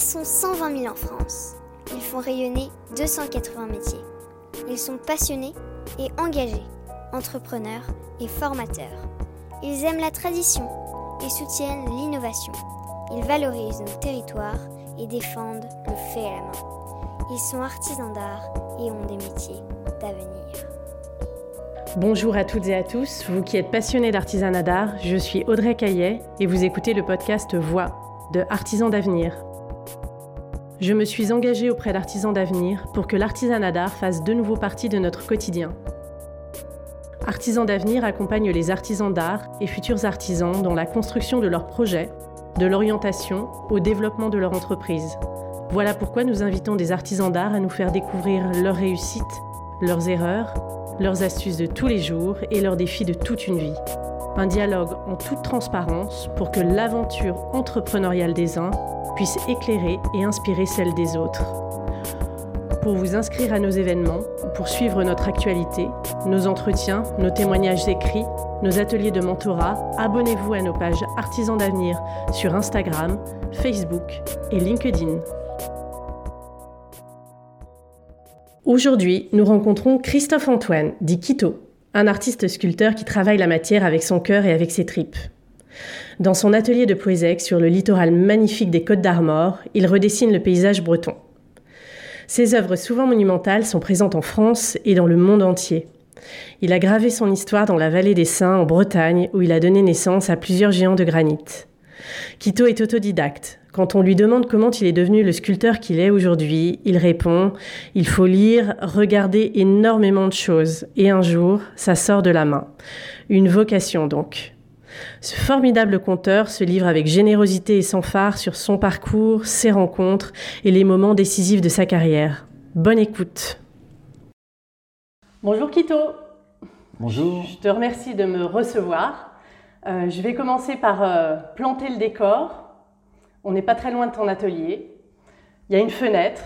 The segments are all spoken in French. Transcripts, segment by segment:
sont 120 000 en France. Ils font rayonner 280 métiers. Ils sont passionnés et engagés, entrepreneurs et formateurs. Ils aiment la tradition et soutiennent l'innovation. Ils valorisent nos territoires et défendent le fait à la main. Ils sont artisans d'art et ont des métiers d'avenir. Bonjour à toutes et à tous, vous qui êtes passionnés d'artisanat d'art, je suis Audrey Caillet et vous écoutez le podcast Voix de Artisans d'avenir. Je me suis engagée auprès d'Artisans d'avenir pour que l'artisanat d'art fasse de nouveau partie de notre quotidien. Artisans d'avenir accompagne les artisans d'art et futurs artisans dans la construction de leurs projets, de l'orientation au développement de leur entreprise. Voilà pourquoi nous invitons des artisans d'art à nous faire découvrir leurs réussites, leurs erreurs, leurs astuces de tous les jours et leurs défis de toute une vie. Un dialogue en toute transparence pour que l'aventure entrepreneuriale des uns puisse éclairer et inspirer celle des autres. Pour vous inscrire à nos événements, pour suivre notre actualité, nos entretiens, nos témoignages écrits, nos ateliers de mentorat, abonnez-vous à nos pages Artisans d'avenir sur Instagram, Facebook et LinkedIn. Aujourd'hui, nous rencontrons Christophe Antoine, dit Quito, un artiste sculpteur qui travaille la matière avec son cœur et avec ses tripes. Dans son atelier de Poésec sur le littoral magnifique des Côtes d'Armor, il redessine le paysage breton. Ses œuvres souvent monumentales sont présentes en France et dans le monde entier. Il a gravé son histoire dans la vallée des Saints, en Bretagne, où il a donné naissance à plusieurs géants de granit. Quito est autodidacte. Quand on lui demande comment il est devenu le sculpteur qu'il est aujourd'hui, il répond Il faut lire, regarder énormément de choses, et un jour, ça sort de la main. Une vocation donc. Ce formidable conteur se livre avec générosité et sans phare sur son parcours, ses rencontres et les moments décisifs de sa carrière. Bonne écoute. Bonjour Quito. Bonjour. Je te remercie de me recevoir. Euh, je vais commencer par euh, planter le décor. On n'est pas très loin de ton atelier. Il y a une fenêtre,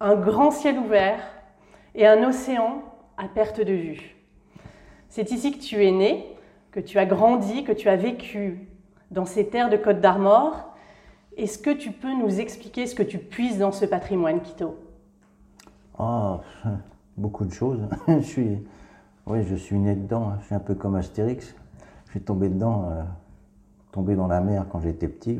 un grand ciel ouvert et un océan à perte de vue. C'est ici que tu es né, que tu as grandi, que tu as vécu dans ces terres de Côte d'Armor. Est-ce que tu peux nous expliquer ce que tu puises dans ce patrimoine, Quito Ah, beaucoup de choses. oui, je suis né dedans. Je suis un peu comme Astérix. Je suis tombé dedans, euh, tombé dans la mer quand j'étais petit.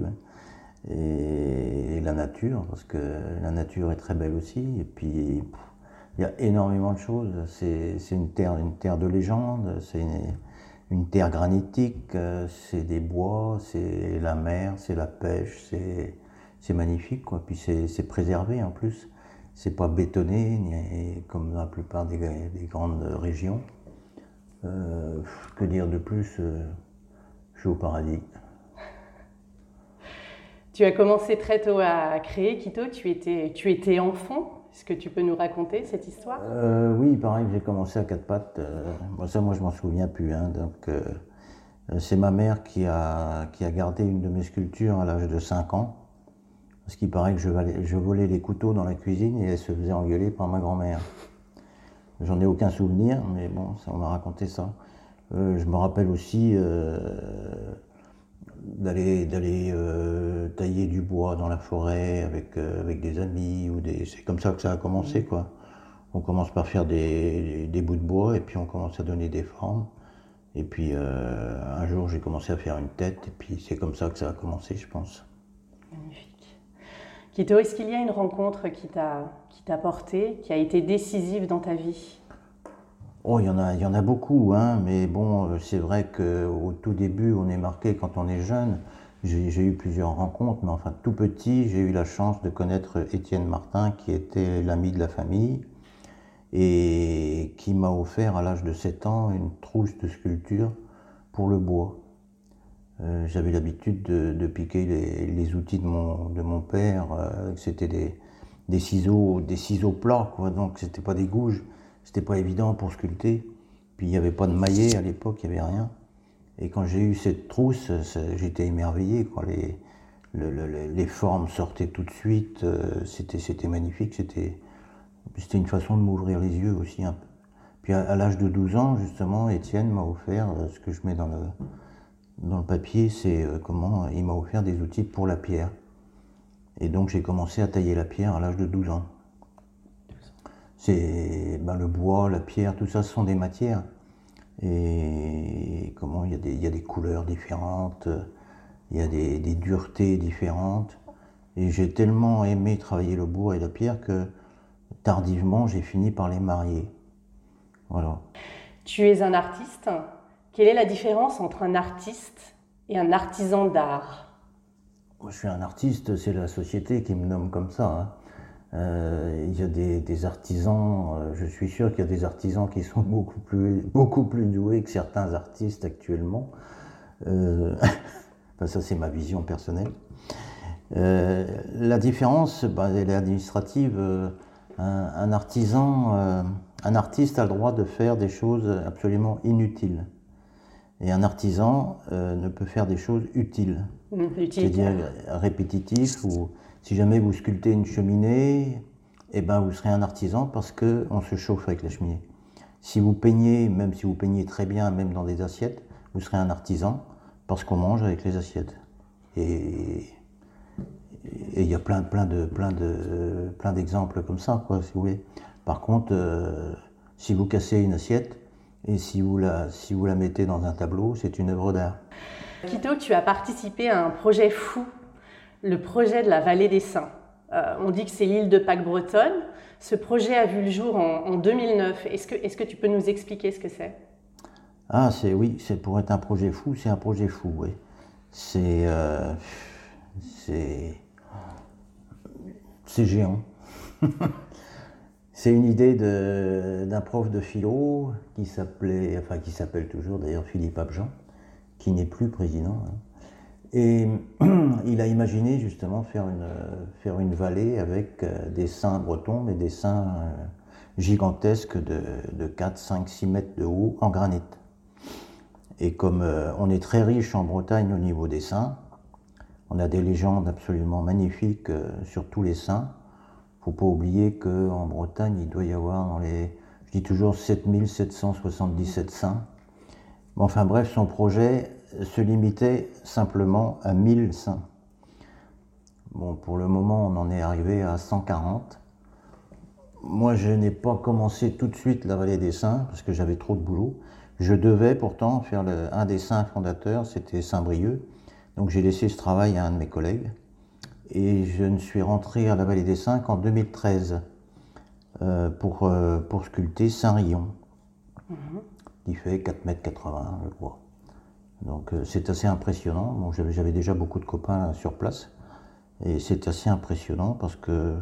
Et, la nature, parce que la nature est très belle aussi. Et puis, il y a énormément de choses. C'est une terre, une terre de légende. C'est une, terre granitique, euh, c'est des bois, c'est la mer, c'est la pêche, c'est magnifique, quoi. Puis c'est préservé en plus. C'est pas bétonné, comme dans la plupart des, grandes régions. Euh, que dire de plus euh, Je suis au paradis. Tu as commencé très tôt à créer Quito, tu étais, tu étais enfant est-ce que tu peux nous raconter cette histoire? Euh, Oui, pareil, j'ai commencé à quatre pattes. Euh, ça, moi, je m'en souviens plus. Hein, donc, euh, c'est ma mère qui a, qui a gardé une de mes sculptures à l'âge de 5 ans. Parce qu'il paraît que je, je, volais les couteaux dans la cuisine et elle se faisait engueuler par ma grand-mère. J'en ai aucun souvenir, mais bon, ça, on m'a raconté ça. je me rappelle aussi d'aller d'aller euh, tailler du bois dans la forêt avec euh, avec des amis des c'est comme ça que ça a commencé quoi. On commence par faire des, des, bouts de bois et puis on commence à donner des formes. Et puis euh, un jour j'ai commencé à faire une tête et puis c'est comme ça que ça a commencé je pense. Magnifique. Kito est-ce qu'il y a une rencontre qui t'a porté qui a été décisive dans ta vie? Oh, il y en a, il y en a beaucoup, hein, mais bon, euh, c'est vrai qu'au tout début, on est marqué quand on est jeune. J'ai eu plusieurs rencontres, mais enfin tout petit, j'ai eu la chance de connaître Étienne Martin, qui était l'ami de la famille, et qui m'a offert à l'âge de 7 ans une trousse de sculpture pour le bois. Euh, j'avais l'habitude de, piquer les, outils de mon, de mon père, euh, c'était des, des, ciseaux, des ciseaux plats, quoi, donc c'était pas des gouges. C'était pas évident pour sculpter. Puis il n'y avait pas de maillet à l'époque, il n'y avait rien. Et quand j'ai eu cette trousse, j'étais émerveillé. Quand les, formes sortaient tout de suite, euh, c'était magnifique. C'était une façon de m'ouvrir les yeux aussi. Puis à, l'âge de 12 ans, justement, Étienne m'a offert euh, ce que je mets dans le, dans le papier, c'est euh, comment il m'a offert des outils pour la pierre. Et donc j'ai commencé à tailler la pierre à l'âge de 12 ans. C'est ben, le bois, la pierre, tout ça, ce sont des matières. Et comment il y, a des, couleurs différentes, il y a des, des duretés différentes. Et j'ai tellement aimé travailler le bois et la pierre que tardivement j'ai fini par les marier. Voilà. Tu es un artiste. Quelle est la différence entre un artiste et un artisan d'art? Je suis un artiste, c'est la société qui me nomme comme ça. hein. Euh, il y a des, artisans, euh, je suis sûr qu'il y a des artisans qui sont beaucoup plus, beaucoup plus doués que certains artistes actuellement. Euh, ça, c'est ma vision personnelle. La différence, bah, elle est administrative. Un, artisan, un artiste a le droit de faire des choses absolument inutiles. Et un artisan euh, ne peut faire des choses utiles. Mmh. C'est-à-dire répétitif ou si jamais vous sculptez une cheminée, eh ben vous serez un artisan parce que on se chauffe avec la cheminée. Si vous peignez, même si vous peignez très bien, même dans des assiettes, vous serez un artisan parce qu'on mange avec les assiettes. Et et il y a plein, plein de, plein de, plein d'exemples comme ça, quoi, si vous voulez. Par contre, euh, si vous cassez une assiette et si vous la, si vous la mettez dans un tableau, c'est une œuvre d'art. Quito, tu as participé à un projet fou, le projet de la vallée des Saints. Euh, on dit que c'est l'île de Pâques bretonne. Ce projet a vu le jour en, en 2009. Est-ce que, est-ce que tu peux nous expliquer ce que c'est? Ah, c'est oui, c'est pour être un projet fou, c'est un projet fou, oui. C'est, euh, c'est, c'est géant. c'est une idée d'un prof de philo qui s'appelait, enfin qui s'appelle toujours d'ailleurs Philippe Abjean, qui n'est plus président. hein. Et il a imaginé justement faire une, faire une vallée avec euh, des saints bretons, mais des saints euh, gigantesques de, de 4, 5, 6 mètres de haut en granit. Et comme euh, on est très riche en Bretagne au niveau des saints, on a des légendes absolument magnifiques sur tous les saints. Faut pas oublier qu'en Bretagne, il doit y avoir dans les, je dis toujours 7777 saints. Enfin bref, son projet se limitait simplement à 1000 saints. Bon, pour le moment, on en est arrivé à 140. Moi, je n'ai pas commencé tout de suite la vallée des saints parce que j'avais trop de boulot. Je devais pourtant faire un des saints fondateurs, c'était Saint-Brieuc. Donc j'ai laissé ce travail à un de mes collègues. Et je ne suis rentré à la vallée des saints qu'en 2013 euh, pour, euh, pour sculpter Saint-Rion, qui fait 4 mètres 80, je crois. Donc euh, c'est assez impressionnant. Bon, j'avais déjà beaucoup de copains sur place. Et c'est assez impressionnant parce que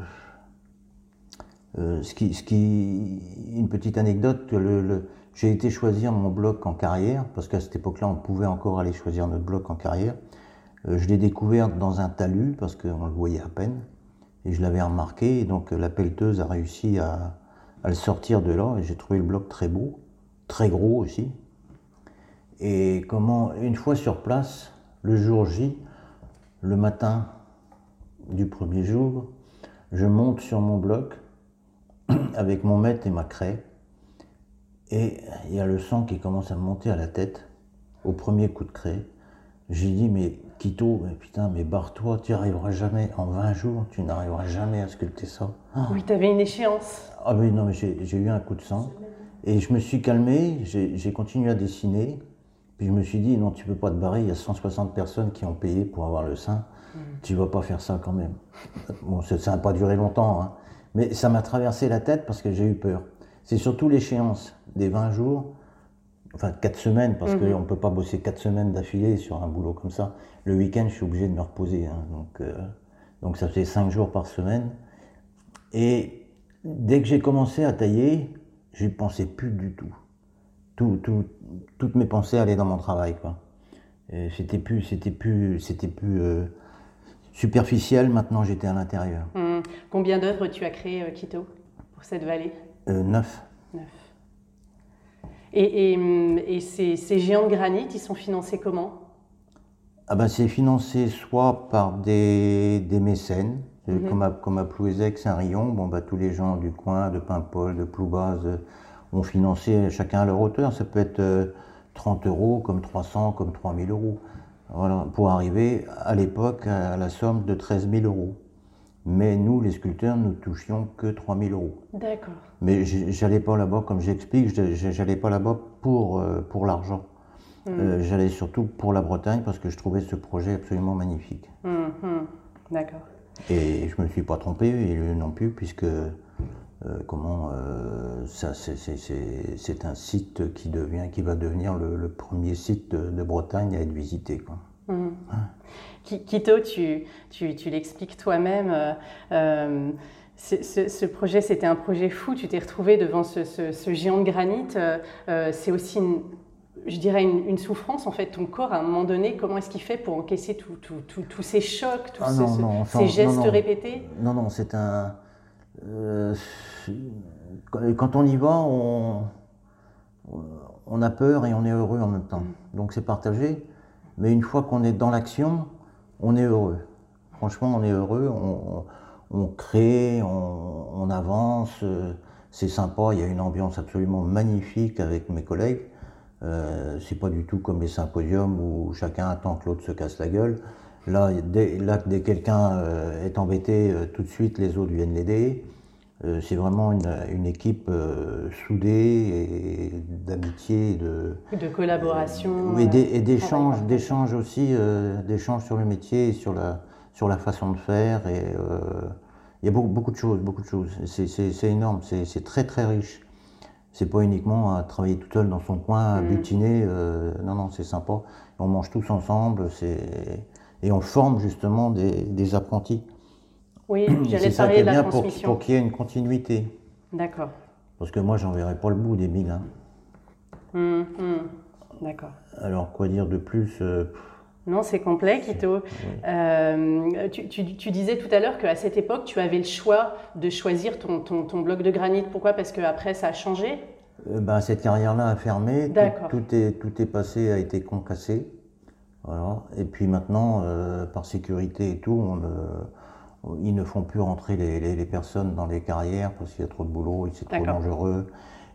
euh, ce qui, ce qui, une petite anecdote, le, le- j'ai été choisir mon bloc en carrière, parce qu'à cette époque-là, on pouvait encore aller choisir notre bloc en carrière. Euh, je l'ai découvert dans un talus, parce qu'on le voyait à peine, et je l'avais remarqué, et donc euh, la pelleteuse a réussi à, le sortir de là, et j'ai trouvé le bloc très beau, très gros aussi. Et comment, une fois sur place, le jour J, le matin du premier jour, je monte sur mon bloc avec mon mètre et ma craie. Et il y a le sang qui commence à me monter à la tête au premier coup de craie. J'ai dit, mais Quito, mais putain, mais barre-toi, tu n'y arriveras jamais. En 20 jours, tu n'arriveras jamais à sculpter ça. Ah, Oui, tu avais une échéance. ah oui, non, mais j'ai eu un coup de sang. Et je me suis calmé, j'ai continué à dessiner. Puis je me suis dit, non, tu peux pas te barrer, il y a 160 personnes qui ont payé pour avoir le sein. Tu vas pas faire ça quand même. Bon, ça ça n'a pas duré longtemps, hein. mais ça m'a traversé la tête parce que j'ai eu peur. C'est surtout l'échéance des 20 jours, enfin 4 semaines, parce qu'on ne peut pas bosser 4 semaines d'affilée sur un boulot comme ça. Le week-end, je suis obligé de me reposer. hein. donc, euh, donc ça fait 5 jours par semaine. Et dès que j'ai commencé à tailler, j'y pensais plus du tout. Tout, tout- toutes mes pensées allaient dans mon travail, C'était plus, c'était plus, c'était plus euh, superficiel. Maintenant, j'étais à l'intérieur. Hum. Combien d'œuvres tu as créées, euh, Quito, pour cette vallée? Euh, neuf. Neuf. Et, et, hum, et ces, ces géants de granit, ils sont financés comment? Ah ben, c'est financé soit par des, des mécènes, euh, comme, à, comme à Plouézec, Saint-Rion. Bon, bah, tous les gens du coin, de Paimpol, de Ploubaz, euh, ont financé chacun à leur hauteur. Ça peut être euh, 30 euros, comme 300, comme 3000 euros. Voilà, pour arriver à l'époque à la somme de 13 000 euros. Mais nous, les sculpteurs, nous touchions que 3000 euros. D'accord. Mais j'allais pas là-bas, comme j'explique, j'allais pas là-bas pour, euh, pour l'argent. Hmm. Euh, j'allais surtout pour la Bretagne parce que je trouvais ce projet absolument magnifique. Hmm, hmm. D'accord. Et je me suis pas trompé, et non plus, puisque euh, comment euh, ça c'est un site qui devient qui va devenir le, premier site de, Bretagne à être visité quoi. Mmh. Quito, tu, tu, tu l'expliques toi-même. Euh, ce, projet, c'était un projet fou. Tu t'es retrouvé devant ce, ce, géant de granit. c'est aussi, une, je dirais, une, souffrance. En fait, ton corps, à un moment donné, comment est-ce qu'il fait pour encaisser tous ces chocs, tous ah ces gestes répétés? Non, non, c'est un euh, quand on y va, on, on, a peur et on est heureux en même temps. Donc c'est partagé. Mais une fois qu'on est dans l'action, on est heureux. Franchement, on est heureux. On, crée, on, avance. C'est sympa. Il y a une ambiance absolument magnifique avec mes collègues. Euh, c'est pas du tout comme les symposiums où chacun attend que l'autre se casse la gueule. Là, dès, là, dès quelqu'un euh, est embêté, euh, tout de suite les autres viennent l'aider. Euh, c'est vraiment une, équipe soudée et d'amitié, de, de collaboration et d'échanges, d'échanges aussi, d'échanges sur le métier, et sur la sur la façon de faire. Et il y a beaucoup, beaucoup de choses, beaucoup de choses. C'est énorme, c'est très très riche. C'est pas uniquement à travailler tout seul dans son coin, à mm. butiner. non, non, c'est sympa. On mange tous ensemble. C'est et on forme justement des, apprentis. Oui, j'allais parler de la transmission. Pour, qu'il y ait une continuité. D'accord. Parce que moi, j'en verrai pas le bout des milles. Hein. Hum. D'accord. Alors, quoi dire de plus euh, Non, c'est complet, Quito. Euh, tu, disais tout à l'heure qu'à cette époque, tu avais le choix de choisir ton, ton, bloc de granit. Pourquoi? Parce qu'après, ça a changé? Euh, ben, Cette carrière-là a fermé. Tout, tout, est, tout est passé, a été concassé. Et puis maintenant, par sécurité et tout, on, ils ne font plus rentrer les, personnes dans les carrières parce qu'il y a trop de boulot c'est trop dangereux.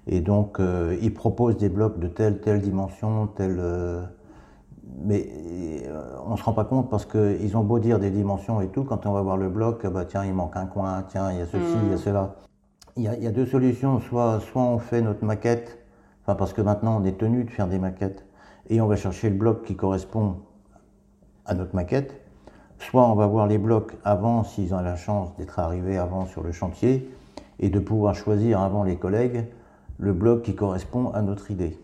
Et donc, euh, ils proposent des blocs de telle, telle dimension, telle. Euh, mais on ne se rend pas compte parce qu'ils ont beau dire des dimensions et tout, quand on va voir le bloc, bah tiens, il manque un coin, tiens, il y a ceci, il y a hmm. cela. Il y a, il y a deux solutions. Soit, soit on fait notre maquette, enfin parce que maintenant on est tenu de faire des maquettes et on va chercher le bloc qui correspond à notre maquette. Soit on va voir les blocs avant, s'ils ont la chance d'être arrivés avant sur le chantier, et de pouvoir choisir avant les collègues le bloc qui correspond à notre idée.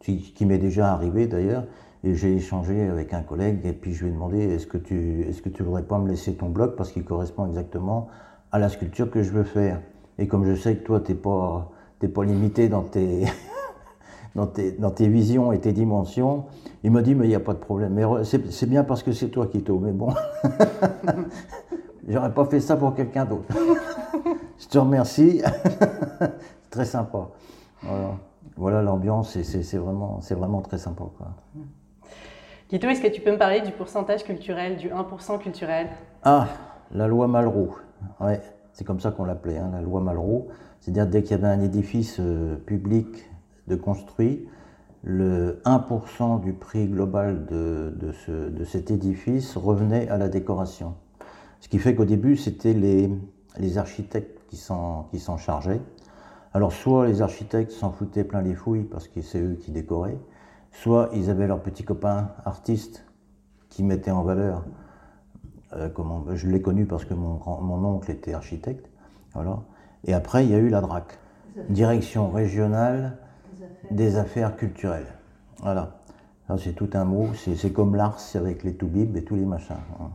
Ce qui m'est déjà arrivé d'ailleurs, et j'ai échangé avec un collègue, et puis je lui ai demandé est-ce que tu est-ce que tu voudrais pas me laisser ton bloc parce qu'il correspond exactement à la sculpture que je veux faire? Et comme je sais que toi, tu n'es pas, pas limité dans tes, dans tes, visions et tes dimensions. Il m'a dit, mais il n'y a pas de problème. Mais c'est bien parce que c'est toi qui t'ouvres. Mais bon, j'aurais pas fait ça pour quelqu'un d'autre. Je te remercie. très sympa. Voilà, l'ambiance, c'est vraiment, vraiment très sympa. Quoi. Guido, est-ce que tu peux me parler du pourcentage culturel, du 1% culturel? Ah, la loi Malraux. Ouais, c'est comme ça qu'on l'appelait, hein, la loi Malraux. C'est-à-dire dès qu'il y avait un édifice euh, public de construit, le 1% du prix global de, de, cet édifice revenait à la décoration. Ce qui fait qu'au début, c'était les, les, architectes qui s'en chargeaient. Alors soit les architectes s'en foutaient plein les fouilles parce que c'est eux qui décoraient, soit ils avaient leurs petits copains artistes qui mettaient en valeur. Euh, comment, je l'ai connu parce que mon, mon oncle était architecte. Voilà. Et après, il y a eu la DRAC, Direction régionale des affaires culturelles. Voilà. C'est tout un mot, c'est comme l'Ars avec les Toubib et tous les machins. Hein.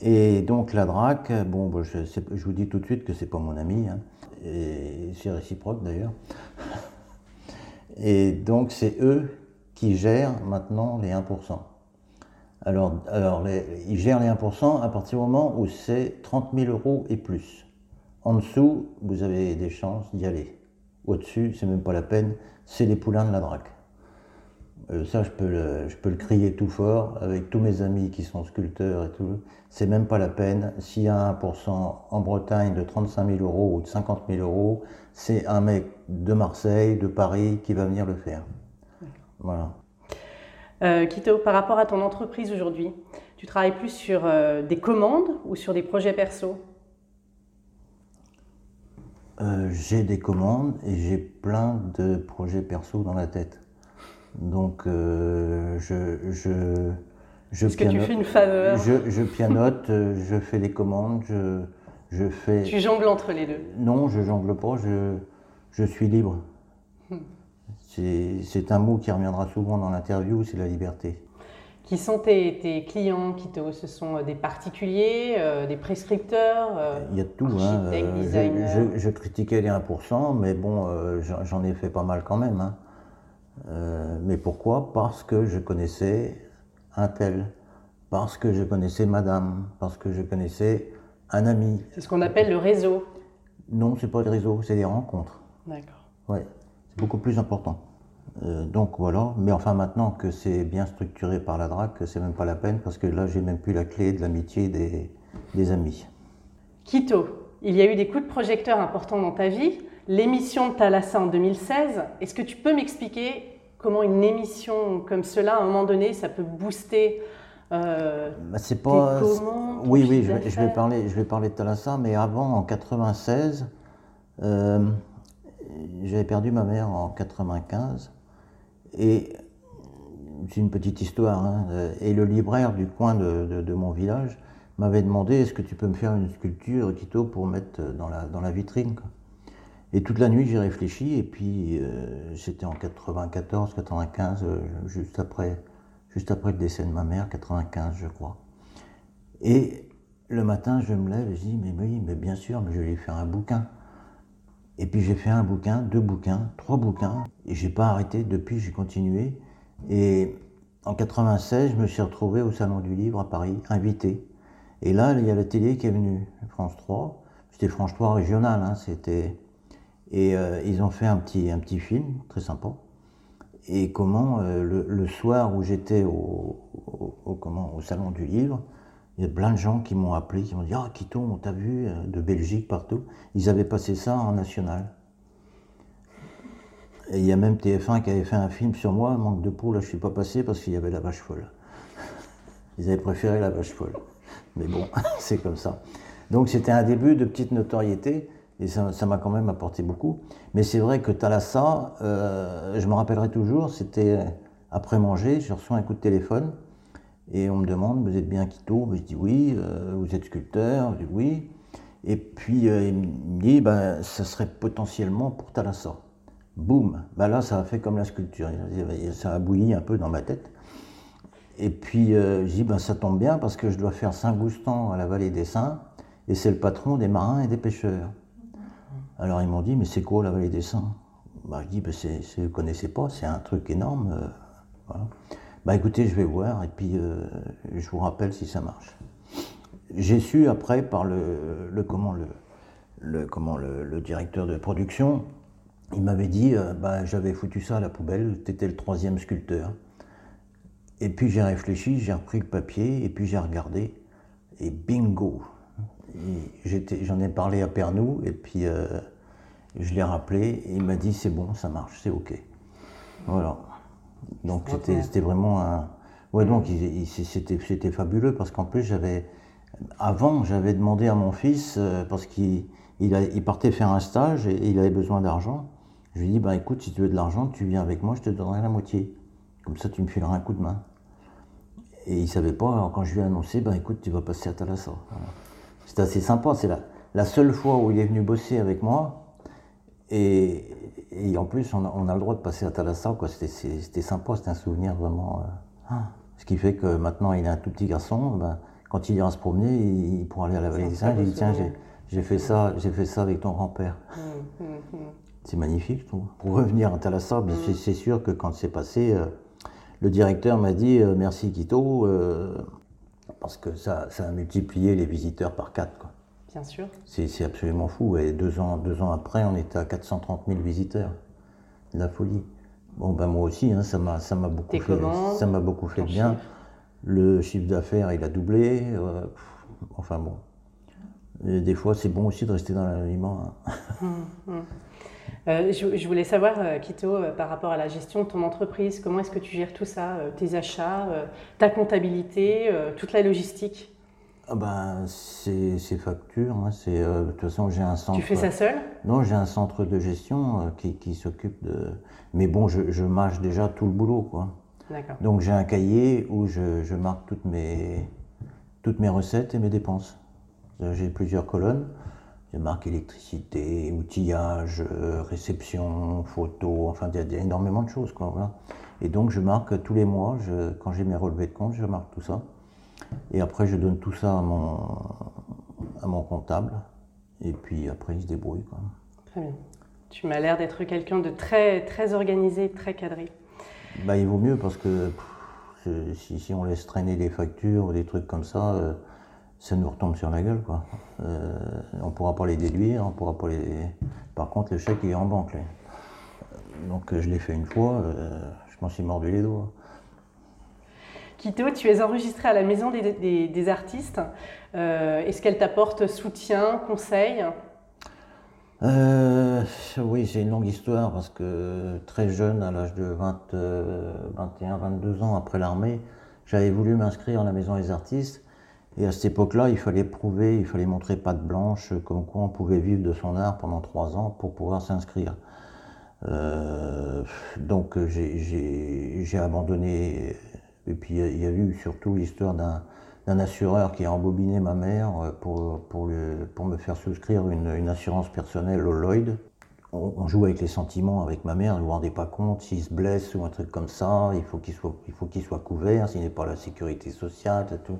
Et donc la DRAC, bon, je, je, vous dis tout de suite que c'est pas mon ami, hein. et c'est réciproque d'ailleurs. Et donc c'est eux qui gèrent maintenant les 1%. Alors, alors ils gèrent les 1% à partir du moment où c'est 30 000 euros et plus. En dessous, vous avez des chances d'y aller. Au-dessus, c'est même pas la peine, c'est les poulains de la DRAC. Euh, ça, je peux, le, je peux le crier tout fort avec tous mes amis qui sont sculpteurs et tout. C'est même pas la peine. S'il y a 1% en Bretagne de 35 000 euros ou de 50 000 euros, c'est un mec de Marseille, de Paris qui va venir le faire. Voilà. Euh, Quito, par rapport à ton entreprise aujourd'hui, tu travailles plus sur euh, des commandes ou sur des projets perso? Euh, J'ai des commandes et j'ai plein de projets perso dans la tête. Donc, euh, je, je, je Est-ce que tu fais une faveur je, je, pianote, je fais des commandes, je, je fais... Tu jongles entre les deux Non, je jongle pas, je, je suis libre. Hmm. C'est un mot qui reviendra souvent dans l'interview, c'est la liberté. Qui sont tes, clients qui Ce sont euh, des particuliers, euh, des prescripteurs euh, Il y a tout. Hein, je, je, critiquais les 1%, mais bon, j'en ai fait pas mal quand même. Hein. mais pourquoi? Parce que je connaissais un tel, parce que je connaissais madame, parce que je connaissais un ami. C'est ce qu'on appelle le réseau Non, c'est pas le réseau, c'est des rencontres. D'accord. Ouais, c'est beaucoup plus important. Euh, donc voilà, mais enfin maintenant que c'est bien structuré par la DRAC, c'est même pas la peine parce que là j'ai même plus la clé de l'amitié des, des amis. Quito, il y a eu des coups de projecteur importants dans ta vie. L'émission de Thalassa en 2016, est-ce que tu peux m'expliquer comment une émission comme cela, à un moment donné, ça peut booster euh, bah, c'est pas. oui, oui, je vais, je vais, parler, je vais parler de Thalassa, mais avant, en 96, euh, j'avais perdu ma mère en 95. Et c'est une petite histoire. Hein, et le libraire du coin de, mon village m'avait demandé est-ce que tu peux me faire une sculpture Quito pour mettre dans la, vitrine Et toute la nuit j'ai réfléchi et puis euh, c'était en 94, 95, euh, juste, après, juste après le décès de ma mère, 95 je crois. Et le matin je me lève et je dis mais oui, bien sûr, mais je vais lui faire un bouquin. Et puis j'ai fait un bouquin, deux bouquins, trois bouquins, et j'ai pas arrêté. Depuis, j'ai continué. Et en 96, je me suis retrouvé au Salon du Livre à Paris, invité. Et là, il y a la télé qui est venue, France 3. C'était France 3 régional, hein, c'était. Et euh, ils ont fait un petit, un petit film, très sympa. Et comment, euh, le, soir où j'étais au, au, Salon du Livre, il y a plein de gens qui m'ont appelé, qui m'ont dit Ah, Quito, on t'a vu, euh, de Belgique, partout. Ils avaient passé ça en national. Et il y a même TF1 qui avait fait un film sur moi, manque de peau, là je suis pas passé parce qu'il y avait la vache folle. Ils avaient préféré la vache folle. Mais bon, c'est comme ça. Donc c'était un début de petite notoriété et ça m'a quand même apporté beaucoup. Mais c'est vrai que Thalassa, euh, je me rappellerai toujours, c'était après manger, je reçois un coup de téléphone et on me demande, vous êtes bien Quito Je dis oui. Euh, vous êtes sculpteur? Je dis oui. Et puis euh, il me dit, ben, ça serait potentiellement pour Thalassa. Boum ben Là, ça a fait comme la sculpture. Ça a bouilli un peu dans ma tête. Et puis euh, je dis, ben, ça tombe bien parce que je dois faire Saint-Goustan à la vallée des Saints. Et c'est le patron des marins et des pêcheurs. Alors ils m'ont dit, mais c'est quoi la vallée des Saints? Ben, Je dis, ben, vous ne connaissez pas, c'est un truc énorme. Bah écoutez, je vais voir et puis euh, je vous rappelle si ça marche. J'ai su après par le, comment, le, comment le, directeur de production, il m'avait dit euh, bah, j'avais foutu ça à la poubelle, tu étais le troisième sculpteur. Et puis j'ai réfléchi, j'ai repris le papier et puis j'ai regardé et bingo J'en ai parlé à Pernou et puis euh, je l'ai rappelé et il m'a dit c'est bon, ça marche, c'est ok. Voilà. Donc c'était vraiment un. Ouais, donc c'était fabuleux parce qu'en plus j'avais. Avant, j'avais demandé à mon fils, euh, parce qu'il il, partait faire un stage et, il avait besoin d'argent. Je lui ai dit bah, écoute, si tu veux de l'argent, tu viens avec moi, je te donnerai la moitié. Comme ça, tu me fileras un coup de main. Et il ne savait pas, alors quand je lui ai annoncé bah, écoute, tu vas passer à Talassa. C'était assez sympa, c'est la, la seule fois où il est venu bosser avec moi. Et, et en plus, on a, le droit de passer à Thalassa, quoi. C'était sympa, c'était un souvenir vraiment. Euh, ah. ce qui fait que maintenant, il est un tout petit garçon. Ben, quand il ira se promener, il, pourra aller à la vallée des Saints. Il dit Tiens, j'ai fait, ça, fait ça avec ton grand-père. Mmh, mmh, mmh. C'est magnifique, je trouve. Pour revenir à Thalassa, c'est sûr que quand c'est passé, euh, le directeur m'a dit euh, Merci, Quito, parce que ça, ça, a multiplié les visiteurs par quatre. Quoi. Bien sûr. C'est absolument fou. Et deux ans, deux ans après, on était à 430 000 visiteurs. La folie. Bon, ben moi aussi, hein, ça m'a beaucoup, fait, ça beaucoup fait bien. Le chiffre d'affaires, il a doublé. Euh, enfin bon. des fois, c'est bon aussi de rester dans l'anonymat. Hein. Hum, hum. Euh, je, voulais savoir, euh, Quito, par rapport à la gestion de ton entreprise, comment est-ce que tu gères tout ça, tes achats, ta comptabilité, toute la logistique? Ah ben, c'est facture. Hein, euh, de toute façon, j'ai un centre. Tu fais ça seul? Non, j'ai un centre de gestion euh, qui, qui s'occupe de. Mais bon, je, je, mâche déjà tout le boulot, quoi. D'accord. Donc j'ai un cahier où je, je, marque toutes mes, toutes mes recettes et mes dépenses. Euh, j'ai plusieurs colonnes. Je marque électricité, outillage, réception, photo, enfin, il y, a énormément de choses, quoi. Voilà. Et donc je marque tous les mois, je, quand j'ai mes relevés de compte, je marque tout ça. Et après, je donne tout ça à mon, à mon comptable. Et puis après, il se débrouille. Quoi. Très bien. Tu m'as l'air d'être quelqu'un de très, très organisé, très cadré. Bah, il vaut mieux parce que si, si, on laisse traîner des factures ou des trucs comme ça, euh, ça nous retombe sur la gueule. Quoi. Euh, on ne pourra pas les déduire, on pourra pas les... Par contre, le chèque, il est en banque. Donc je l'ai fait une fois, euh, je m'en suis mordu les doigts. Quito, tu es enregistré à la Maison des, artistes. Euh, est-ce qu'elle t'apporte soutien, conseil? Euh, Oui, c'est une longue histoire parce que très jeune, à l'âge de 20, 21, 22 ans après l'armée, j'avais voulu m'inscrire à la Maison des artistes. Et à cette époque-là, il fallait prouver, il fallait montrer patte blanche, comme quoi on pouvait vivre de son art pendant trois ans pour pouvoir s'inscrire. Euh, donc j'ai abandonné et puis il y, a eu surtout l'histoire d'un assureur qui a embobiné ma mère euh, pour, pour, pour me faire souscrire une, assurance personnelle au Lloyd. On, joue avec les sentiments avec ma mère, ne vous rendez pas compte, s'il se blesse ou un truc comme ça, il faut qu'il soit, il soit couvert, s'il n'est pas la sécurité sociale, tout.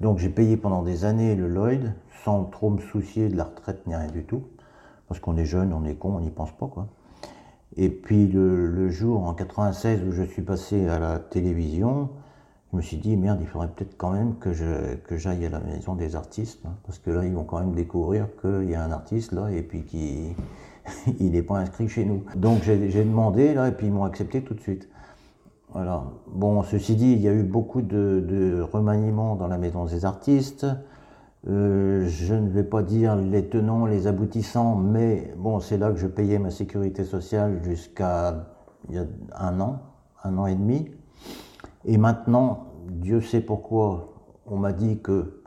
Donc j'ai payé pendant des années le Lloyd sans trop me soucier de la retraite ni rien du tout. Parce qu'on est jeune, on est con, on n'y pense pas quoi. Et puis le, jour en 96 où je suis passé à la télévision, je me suis dit merde, il faudrait peut-être quand même que j'aille à la maison des artistes, hein, parce que là ils vont quand même découvrir qu'il y a un artiste là et puis qu'il il n'est pas inscrit chez nous. Donc j'ai demandé là et puis ils m'ont accepté tout de suite. Voilà. Bon, ceci dit, il y a eu beaucoup de remaniements dans la maison des artistes. Euh, je ne vais pas dire les tenants, les aboutissants, mais bon, c'est là que je payais ma sécurité sociale jusqu'à il y a un an, un an et demi. Et maintenant, Dieu sait pourquoi, on m'a dit que,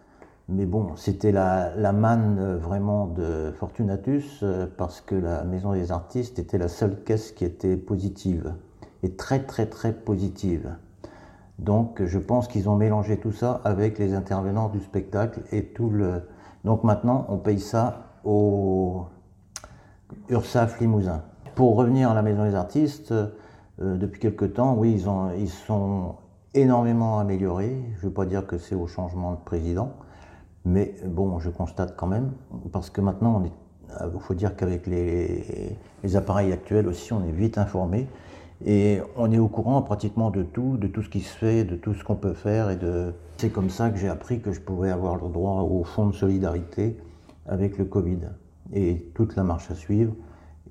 mais bon, c'était la, la, manne vraiment de Fortunatus, euh, parce que la Maison des Artistes était la seule caisse qui était positive, et très très très positive. Donc je pense qu'ils ont mélangé tout ça avec les intervenants du spectacle et tout le. Donc maintenant on paye ça au URSAF Limousin. Pour revenir à la Maison des Artistes, euh, depuis quelque temps, oui, ils, ont, sont énormément améliorés. Je ne veux pas dire que c'est au changement de président, mais bon, je constate quand même, parce que maintenant, il faut dire qu'avec les, les appareils actuels aussi, on est vite informé. Et on est au courant pratiquement de tout, de tout ce qui se fait, de tout ce qu'on peut faire. Et de... C'est comme ça que j'ai appris que je pouvais avoir le droit au fonds de solidarité avec le Covid. Et toute la marche à suivre,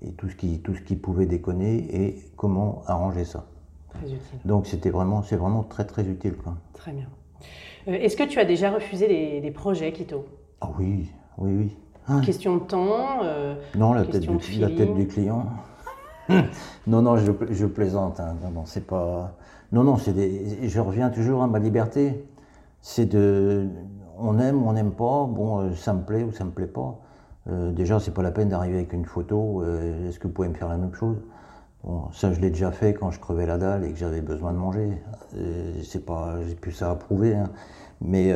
et tout ce qui, tout ce qui pouvait déconner, et comment arranger ça. Très utile. Donc c'était vraiment, c'est vraiment très très utile. Quoi. Très bien. Euh, est-ce que tu as déjà refusé des, projets, Kito? Ah oui, oui, oui. Question de temps euh, Non, la tête, du, la tête du client. Non, non, je, plaisante. Hein. Non, c'est pas. Non, non, c'est des. Je reviens toujours à ma liberté. C'est de. On aime ou on n'aime pas. Bon, euh, ça me plaît ou ça me plaît pas. Euh, déjà, c'est pas la peine d'arriver avec une photo. Euh, est-ce que vous pouvez me faire la même chose? Bon, ça, je l'ai déjà fait quand je crevais la dalle et que j'avais besoin de manger. c'est pas, j'ai plus ça à prouver. Hein. Mais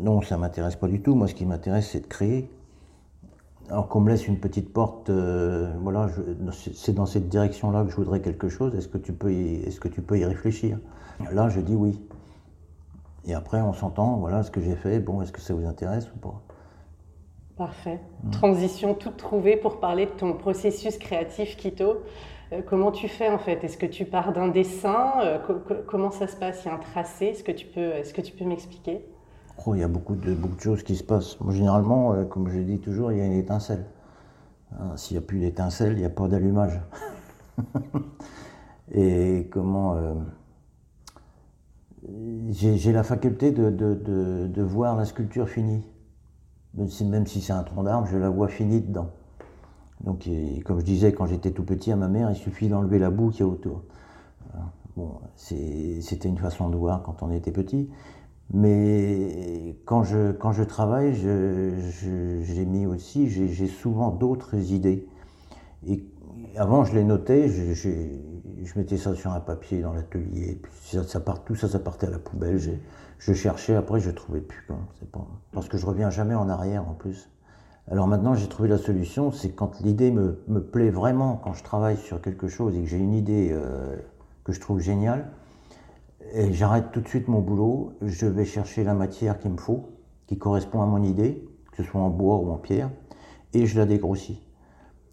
non, ça m'intéresse pas du tout. Moi, ce qui m'intéresse, c'est de créer alors qu'on me laisse une petite porte, euh, voilà, c'est dans cette direction-là que je voudrais quelque chose, est-ce que, tu peux y, est-ce que tu peux y réfléchir? Là, je dis oui. Et après, on s'entend, voilà ce que j'ai fait, bon, est-ce que ça vous intéresse ou pas? Parfait. Mmh. Transition toute trouvée pour parler de ton processus créatif Kito. Euh, comment tu fais en fait? Est-ce que tu pars d'un dessin? Euh, Comment ça se passe? Il y a un tracé? Est-ce que tu peux, est-ce que tu peux m'expliquer? Il y a beaucoup de, beaucoup de choses qui se passent. généralement, euh, comme je dis toujours, il y a une étincelle. Hein, s'il n'y a plus d'étincelle, il n'y a pas d'allumage. Et comment. Euh, j'ai la faculté de, de, voir la sculpture finie. Même si, c'est un tronc d'arbre, je la vois finie dedans. Donc, comme je disais quand j'étais tout petit à ma mère, il suffit d'enlever la boue qu'il y a autour. Bon, c'était une façon de voir quand on était petit. Mais quand je, quand je travaille, j'ai mis aussi, j'ai souvent d'autres idées. Et avant, je les notais, je, mettais ça sur un papier dans l'atelier, puis ça, part, tout ça, ça partait à la poubelle. Je cherchais, après, je ne trouvais plus. Parce que je reviens jamais en arrière en plus. Alors maintenant, j'ai trouvé la solution, c'est quand l'idée me, me, plaît vraiment, quand je travaille sur quelque chose et que j'ai une idée euh, que je trouve géniale, j'arrête tout de suite mon boulot, je vais chercher la matière qu'il me faut, qui correspond à mon idée, que ce soit en bois ou en pierre, et je la dégrossis.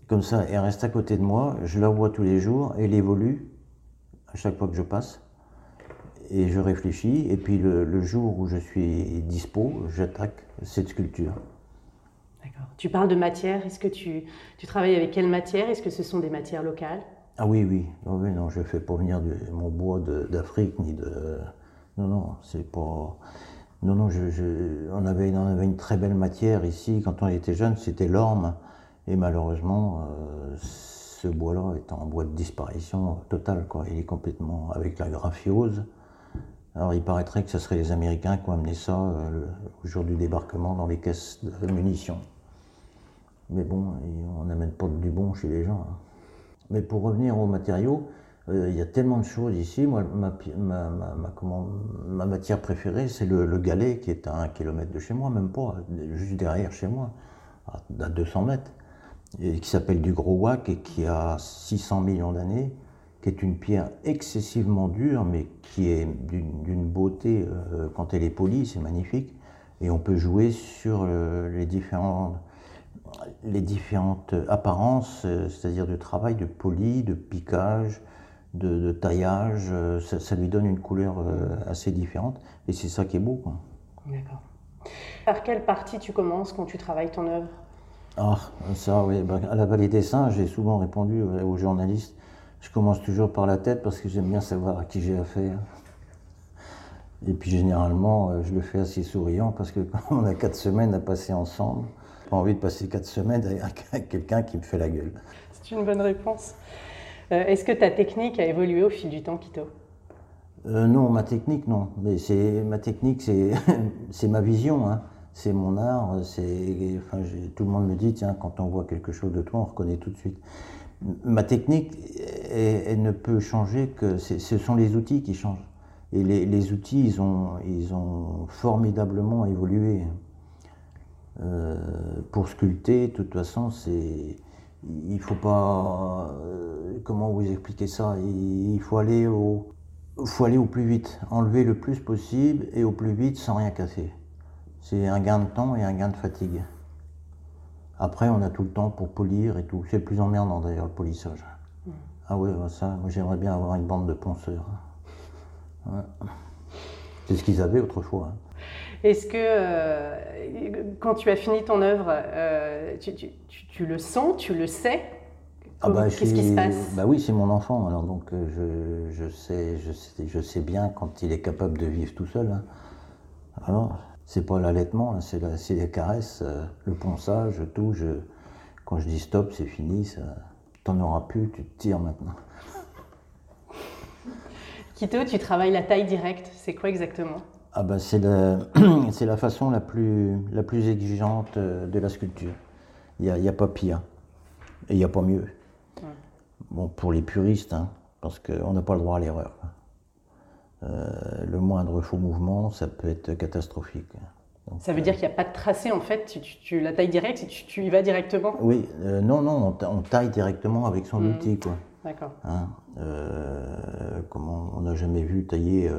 Comme ça, elle reste à côté de moi, je la vois tous les jours, elle évolue à chaque fois que je passe, et je réfléchis, et puis le, jour où je suis dispo, j'attaque cette sculpture. D'accord. Tu parles de matière, est-ce que tu, tu travailles avec quelle matière? Est-ce que ce sont des matières locales? Ah oui, oui. oui non, je ne fais pas venir mon bois d'Afrique, ni de... Non, non, c'est pas... Non, non, je, on, avait, on, avait, une très belle matière ici. Quand on était jeune, c'était l'orme. Et malheureusement, euh, ce bois-là est en bois de disparition totale. Quoi. Il est complètement avec la graphiose. Alors il paraîtrait que ce serait les Américains qui ont amené ça euh, au jour du débarquement dans les caisses de munitions. Mais bon, on n'amène pas du bon chez les gens. Hein. Mais pour revenir aux matériaux, euh, il y a tellement de choses ici. Moi, ma, matière préférée, c'est le, galet qui est à un kilomètre de chez moi, même pas, juste derrière chez moi, à 200 mètres, et qui s'appelle du gros wac et qui a 600 millions d'années, qui est une pierre excessivement dure, mais qui est d'une beauté, euh, quand elle est polie, c'est magnifique. Et on peut jouer sur les différents les différentes apparences, euh, c'est-à-dire de travail, de poli, de piquage, de, taillage, euh, ça, lui donne une couleur euh, assez différente et c'est ça qui est beau. D'accord. Par quelle partie tu commences quand tu travailles ton œuvre? Ah, ça, oui. Ben, à la Vallée des Saints, j'ai souvent répondu aux journalistes. Je commence toujours par la tête parce que j'aime bien savoir à qui j'ai affaire. Et puis généralement, je le fais assez souriant parce que quand on a quatre semaines à passer ensemble, pas envie de passer quatre semaines avec quelqu'un qui me fait la gueule. C'est une bonne réponse. Euh, est-ce que ta technique a évolué au fil du temps, Quito euh, Non, ma technique, non. Mais c'est ma technique, c'est ma vision. Hein. C'est mon art. C'est, enfin, tout le monde me dit, tiens, quand on voit quelque chose de toi, on reconnaît tout de suite. Ma technique, elle, ne peut changer que ce sont les outils qui changent. Et les, les outils, ils ont, ils ont formidablement évolué. Euh, pour sculpter, de toute façon, c'est il faut pas euh, comment vous expliquer ça? Il faut aller au faut aller au plus vite enlever le plus possible et au plus vite sans rien casser. C'est un gain de temps et un gain de fatigue. Après on a tout le temps pour polir et tout. C'est plus emmerdant d'ailleurs le polissage. Mm. ah oui bah ça j'aimerais bien avoir une bande de ponceurs. C'est ce qu'ils avaient autrefois hein. Est-ce que euh, quand tu as fini ton œuvre, euh, tu, le sens, tu le sais? Ah bah, Qu'est-ce qui se passe? Bah oui, c'est mon enfant. Alors donc euh, je, sais, je, sais, je sais bien quand il est capable de vivre tout seul. Hein. Alors c'est pas l'allaitement, c'est les caresses, le ponçage, tout. Je, quand je dis stop, c'est fini. T'en auras plus, tu te tires maintenant. Kito, tu travailles la taille directe. C'est quoi exactement? Ah ben c'est, la façon la plus, la plus exigeante euh, de la sculpture. Il n'y a, y a, pas pire. Et il n'y a pas mieux. Bon, pour les puristes, hein, parce qu'on n'a pas le droit à l'erreur. Euh, le moindre faux mouvement, ça peut être catastrophique. ça veut dire qu'il n'y a pas de tracé en fait, tu, tu, la taille directe, tu, tu, y vas directement? Oui, euh, non, non, on, taille directement avec son mmh. outil. Quoi. D'accord. Hein, comment on n'a jamais vu tailler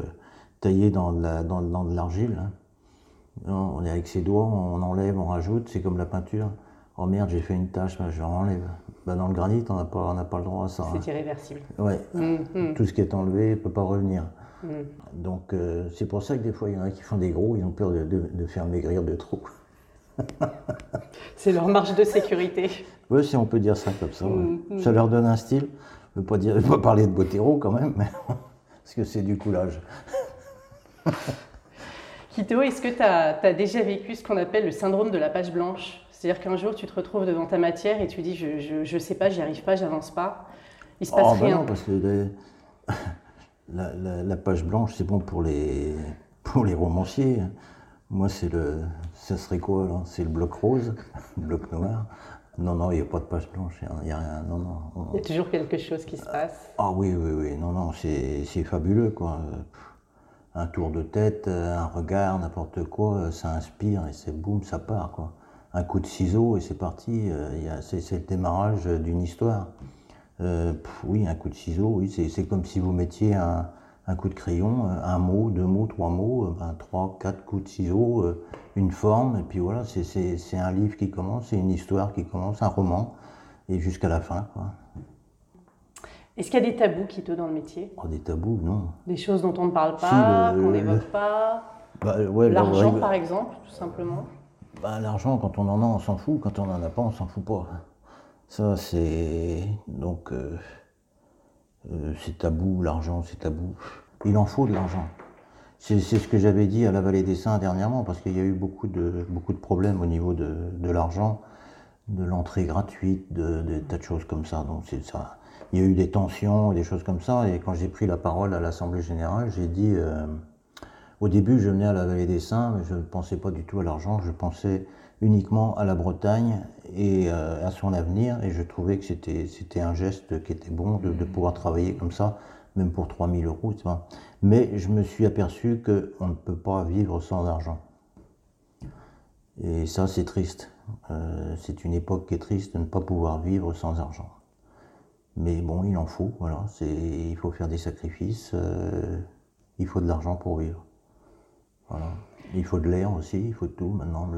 taillé dans de, dans, de l'argile. Hein. On est avec ses doigts, on enlève, on rajoute, c'est comme la peinture. Oh merde, j'ai fait une tâche, je enlève. Bah, dans le granit, on n'a pas, pas le droit à ça. C'est hein. irréversible. Ouais. Mmh, mmh. Tout ce qui est enlevé ne peut pas revenir. Mmh. Donc euh, c'est pour ça que des fois, il y en a qui font des gros, ils ont peur de, de, faire maigrir de trop. c'est leur marge de sécurité. Oui, si on peut dire ça comme ça. Ça leur donne un style. Je ne veux pas, dire, pas parler de Botero quand même, mais parce que c'est du coulage. Kito, est-ce que tu as, déjà vécu ce qu'on appelle le syndrome de la page blanche? C'est-à-dire qu'un jour, tu te retrouves devant ta matière et tu dis Je ne sais pas, j'y arrive pas, j'avance pas. Il se passe oh, rien. non, parce que la, page blanche, c'est bon pour les, pour les romanciers. Moi, c'est le, ça serait quoi là? C'est le bloc rose, le bloc noir. Non, non, il n'y a pas de page blanche, il n'y a, rien. Non, non. Il y a toujours quelque chose qui se passe. Ah oui, oui, oui. Non, non, c'est fabuleux, quoi. Un tour de tête, un regard, n'importe quoi, ça inspire et c'est boum, ça part, quoi. Un coup de ciseau et c'est parti. C'est le démarrage d'une histoire. Euh, oui, un coup de ciseau, oui, c'est comme si vous mettiez un, coup de crayon, euh, un mot, deux mots, trois mots, euh, ben, trois, quatre coups de ciseau, une forme, et puis voilà, c'est un livre qui commence, c'est une histoire qui commence, un roman, et jusqu'à la fin. Est-ce qu'il y a des tabous qui te dans le métier? Oh, Des tabous, non. Des choses dont on ne parle pas, qu'on n'évoque pas? Bah, L'argent, par exemple, tout simplement bah, L'argent, quand on en a, on s'en fout. Quand on n'en a pas, on s'en fout pas. Ça, c'est. Donc. Euh, euh, c'est tabou, l'argent, c'est tabou. Il en faut de l'argent. C'est ce que j'avais dit à la Vallée des Saints dernièrement, parce qu'il y a eu beaucoup de, beaucoup de problèmes au niveau de, de l'argent, de l'entrée gratuite, de, de, tas de choses comme ça. Donc c'est ça. Il y a eu des tensions, des choses comme ça. Et quand j'ai pris la parole à l'Assemblée générale, j'ai dit. Euh, au début, je venais à la Vallée des Saints, mais je ne pensais pas du tout à l'argent. Je pensais uniquement à la Bretagne et euh, à son avenir. Et je trouvais que c'était un geste qui était bon de, pouvoir travailler comme ça, même pour 3000 euros. Mais je me suis aperçu qu'on ne peut pas vivre sans argent. Et ça, c'est triste. Euh, c'est une époque qui est triste de ne pas pouvoir vivre sans argent. Mais bon, il en faut, voilà. Il faut faire des sacrifices. Euh, il faut de l'argent pour vivre. Voilà. Il faut de l'air aussi, il faut tout. Maintenant,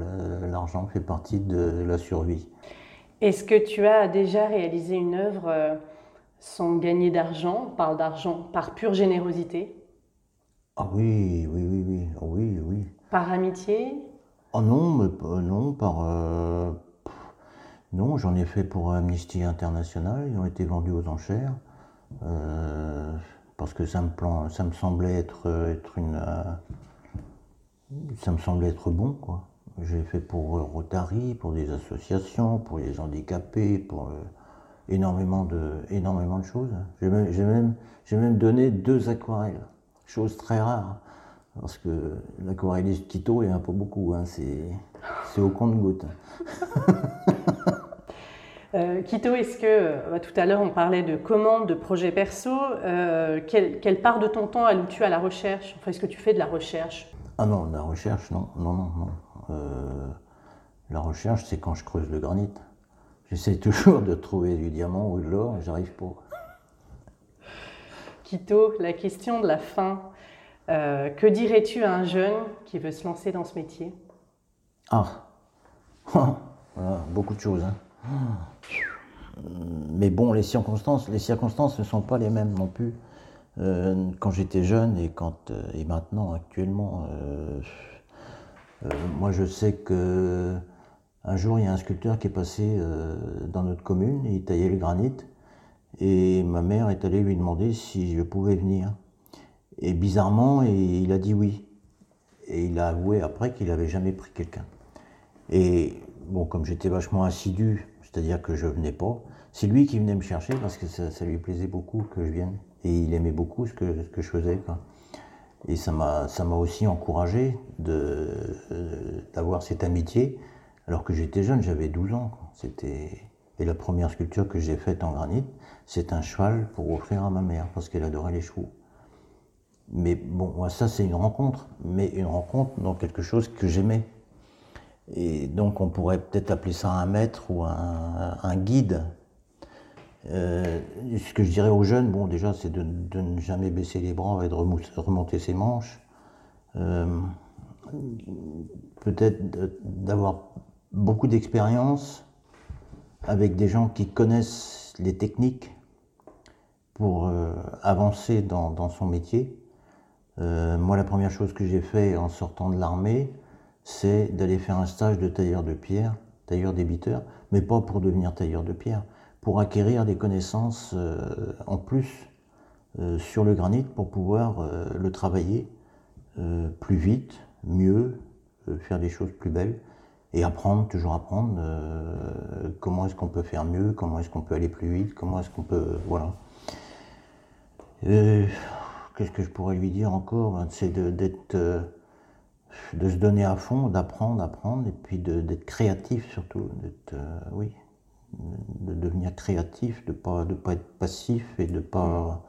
l'argent fait partie de la survie. Est-ce que tu as déjà réalisé une œuvre euh, sans gagner d'argent On parle d'argent par pure générosité? Ah oui, oui, oui, oui, ah oui, oui. Par amitié? Ah non, mais, non, par... Euh, non, j'en ai fait pour Amnesty International, ils ont été vendus aux enchères. parce que ça me, ça me semblait être, une ça me semblait être bon, quoi. J'ai fait pour euh, Rotary, pour des associations, pour les handicapés, pour euh, énormément, de, énormément de choses. J'ai même, même, donné deux aquarelles, chose très rare. Parce que l'aquarelliste Quito, il n'y en a pas beaucoup, hein, c'est au compte-goutte. Euh, Quito, est-ce que, tout à l'heure on parlait de commandes, de projets perso, quelle, quelle, part de ton temps alloues-tu à la recherche? Enfin, Est-ce que tu fais de la recherche? Ah non, la recherche, non, non, non, non. Euh, la recherche, c'est quand je creuse le granit. J'essaie toujours de trouver du diamant ou de l'or et j'arrive pas. Quito, la question de la fin. Euh, que dirais-tu à un jeune qui veut se lancer dans ce métier? Ah, voilà, beaucoup de choses. Hein. Mais bon, les circonstances, les circonstances ne sont pas les mêmes non plus. Euh, quand j'étais jeune et, quand, euh, et maintenant, actuellement, euh, moi je sais que un jour il y a un sculpteur qui est passé dans notre commune, il taillait le granit, et ma mère est allée lui demander si je pouvais venir. Et bizarrement, il a dit oui. Et il a avoué après qu'il n'avait jamais pris quelqu'un. Et bon, comme j'étais vachement assidu, c'est-à-dire que je venais pas, c'est lui qui venait me chercher parce que ça, lui plaisait beaucoup que je vienne et il aimait beaucoup ce que, que je faisais. Et ça m'a, aussi encouragé de, d'avoir cette amitié, alors que j'étais jeune, j'avais 12 ans. C'était... Et la première sculpture que j'ai faite en granit, c'est un cheval pour offrir à ma mère, parce qu'elle adorait les chevaux. Mais bon, ça c'est une rencontre, mais une rencontre dans quelque chose que j'aimais. Et donc on pourrait peut-être appeler ça un maître ou un, guide, euh, ce que je dirais aux jeunes, bon, déjà, c'est de, ne jamais baisser les bras et de remonter ses manches. Euh, peut-être d'avoir beaucoup d'expérience avec des gens qui connaissent les techniques pour euh, avancer dans, son métier. moi, la première chose que j'ai fait en sortant de l'armée, c'est d'aller faire un stage de tailleur de pierre, tailleur débiteur, mais pas pour devenir tailleur de pierre, pour acquérir des connaissances euh, en plus euh, sur le granit pour pouvoir euh, le travailler plus vite, mieux, faire des choses plus belles et apprendre, toujours apprendre comment est-ce qu'on peut faire mieux, comment est-ce qu'on peut aller plus vite, comment est-ce qu'on peut. Voilà. Qu'est-ce que je pourrais lui dire encore? Ben, C'est d'être de se donner à fond, d'apprendre, d'apprendre, et puis d'être créatif surtout, d'être, oui, de devenir créatif, de ne pas, être passif et de ne pas,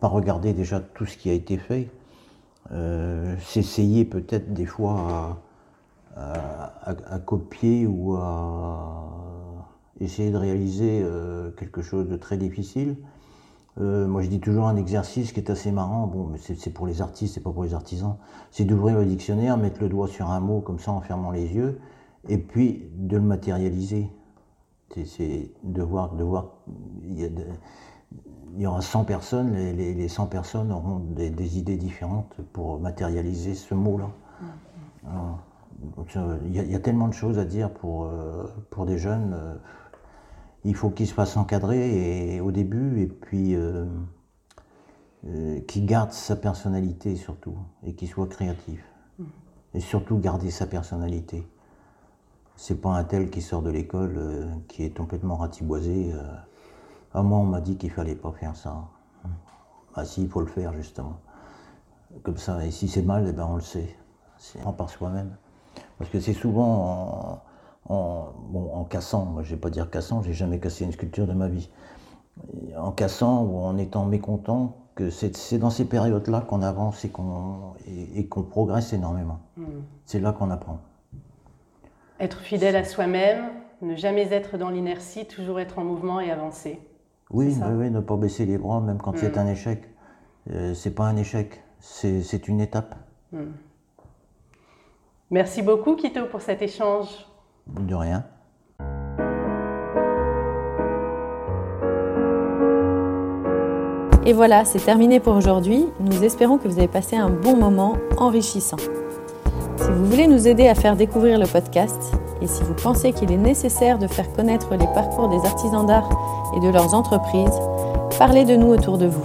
pas regarder déjà tout ce qui a été fait. S'essayer peut-être des fois à, copier ou à essayer de réaliser quelque chose de très difficile. Euh, moi, je dis toujours un exercice qui est assez marrant. Bon, mais c'est pour les artistes, c'est pas pour les artisans. C'est d'ouvrir le dictionnaire, mettre le doigt sur un mot comme ça en fermant les yeux, et puis de le matérialiser. C'est de voir, de voir. Il y, aura 100 personnes, les, les, 100 personnes auront des, idées différentes pour matérialiser ce mot-là. Mm-hmm. Il y, a tellement de choses à dire pour, euh, pour des jeunes. Il faut qu'il se fasse encadrer et, au début, et puis euh, euh, qu'il garde sa personnalité surtout, et qu'il soit créatif. Mm. Et surtout garder sa personnalité. C'est pas un tel qui sort de l'école, euh, qui est complètement ratiboisé. à moi, on m'a dit qu'il fallait pas faire ça. Ah si, il faut le faire justement. Comme ça, et si c'est mal, eh ben, on le sait. C'est par soi-même. Parce que c'est souvent en, bon, en cassant, moi je vais pas dire cassant, j'ai jamais cassé une sculpture de ma vie. En cassant ou en étant mécontent, que c'est dans ces périodes-là qu'on avance et qu'on et, qu'on progresse énormément. Hmm. C'est là qu'on apprend. Être fidèle à soi-même, ne jamais être dans l'inertie, toujours être en mouvement et avancer. Oui, oui, ne pas baisser les bras, même quand c'est hmm. un échec. Euh, c'est pas un échec, c'est une étape. Hmm. Merci beaucoup, Kito, pour cet échange. De rien. Et voilà, c'est terminé pour aujourd'hui. Nous espérons que vous avez passé un bon moment enrichissant. Si vous voulez nous aider à faire découvrir le podcast et si vous pensez qu'il est nécessaire de faire connaître les parcours des artisans d'art et de leurs entreprises, parlez de nous autour de vous.